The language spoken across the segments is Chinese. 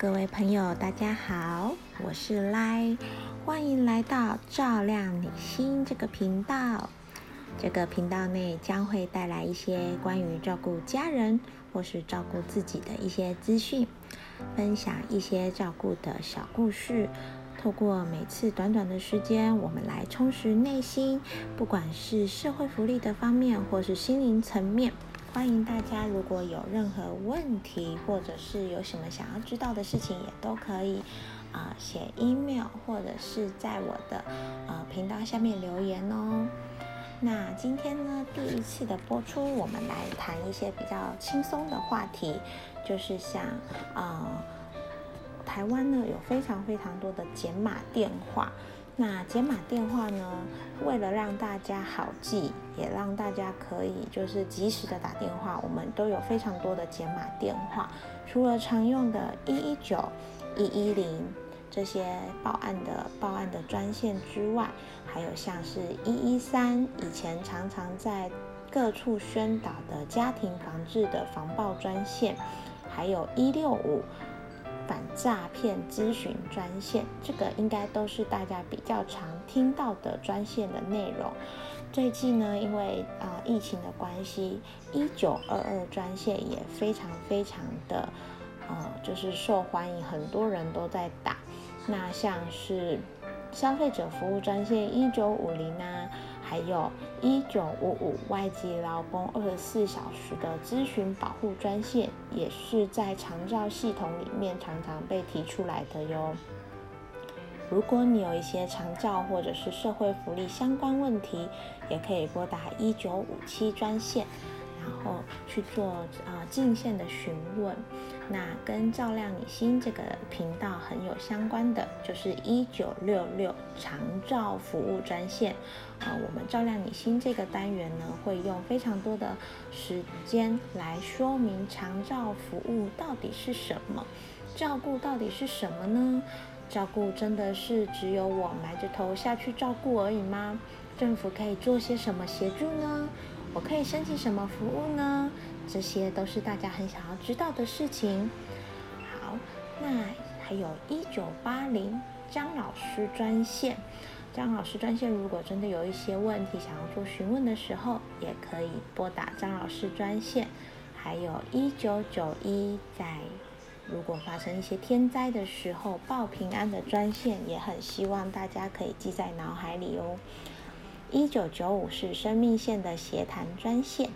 各位朋友，大家好，我是赖，欢迎来到照亮你心这个频道。这个频道内将会带来一些关于照顾家人或是照顾自己的一些资讯，分享一些照顾的小故事。透过每次短短的时间，我们来充实内心，不管是社会福利的方面，或是心灵层面。欢迎大家，如果有任何问题，或者是有什么想要知道的事情，也都可以啊写 email，或者是在我的呃频道下面留言哦。那今天呢，第一次的播出，我们来谈一些比较轻松的话题，就是像啊台湾呢有非常非常多的减码电话。那解码电话呢？为了让大家好记，也让大家可以就是及时的打电话，我们都有非常多的解码电话。除了常用的一一九、一一零这些报案的报案的专线之外，还有像是一一三，以前常常在各处宣导的家庭防治的防暴专线，还有一六五。反诈骗咨询专线，这个应该都是大家比较常听到的专线的内容。最近呢，因为啊疫情的关系，一九二二专线也非常非常的呃，就是受欢迎，很多人都在打。那像是消费者服务专线一九五零啊。还有一九五五外籍劳工二十四小时的咨询保护专线，也是在长照系统里面常常被提出来的哟。如果你有一些长照或者是社会福利相关问题，也可以拨打一九五七专线。然后去做呃进线的询问，那跟照亮你心这个频道很有相关的，就是一九六六长照服务专线。啊，我们照亮你心这个单元呢，会用非常多的时间来说明长照服务到底是什么，照顾到底是什么呢？照顾真的是只有我埋着头下去照顾而已吗？政府可以做些什么协助呢？我可以申请什么服务呢？这些都是大家很想要知道的事情。好，那还有一九八零张老师专线，张老师专线如果真的有一些问题想要做询问的时候，也可以拨打张老师专线。还有一九九一，在如果发生一些天灾的时候报平安的专线，也很希望大家可以记在脑海里哦。一九九五是生命线的协谈专线，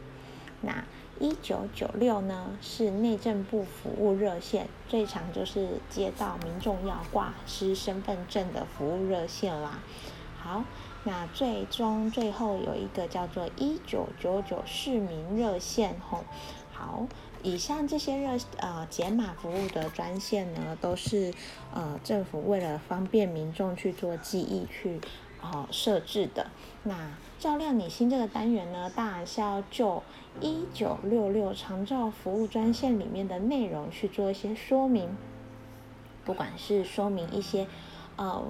那一九九六呢是内政部服务热线，最常就是接到民众要挂失身份证的服务热线啦。好，那最终最后有一个叫做一九九九市民热线吼。好，以上这些热呃解码服务的专线呢，都是呃政府为了方便民众去做记忆去。哦，设置的那照亮你心这个单元呢，当然是要就一九六六长照服务专线里面的内容去做一些说明，不管是说明一些呃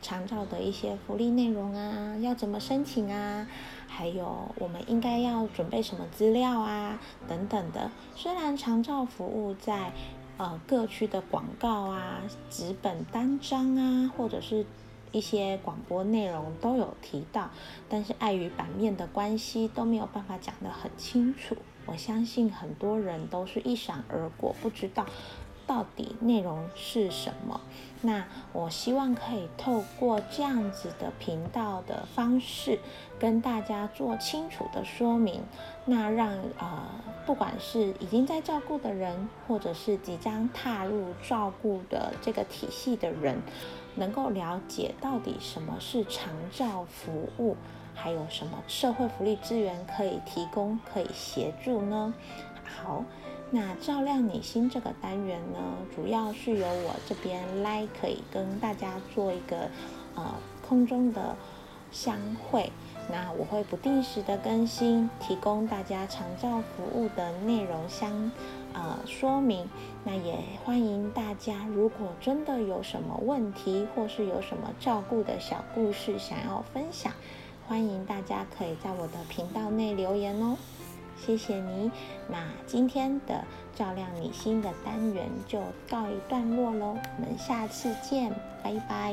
长照的一些福利内容啊，要怎么申请啊，还有我们应该要准备什么资料啊等等的。虽然长照服务在呃各区的广告啊、纸本单张啊，或者是一些广播内容都有提到，但是碍于版面的关系都没有办法讲得很清楚。我相信很多人都是一闪而过，不知道到底内容是什么。那我希望可以透过这样子的频道的方式，跟大家做清楚的说明。那让呃，不管是已经在照顾的人，或者是即将踏入照顾的这个体系的人。能够了解到底什么是长照服务，还有什么社会福利资源可以提供、可以协助呢？好，那照亮你心这个单元呢，主要是由我这边来可以跟大家做一个呃空中的相会。那我会不定时的更新，提供大家长照服务的内容相。呃，说明那也欢迎大家，如果真的有什么问题，或是有什么照顾的小故事想要分享，欢迎大家可以在我的频道内留言哦。谢谢你。那今天的照亮你心的单元就告一段落喽，我们下次见，拜拜。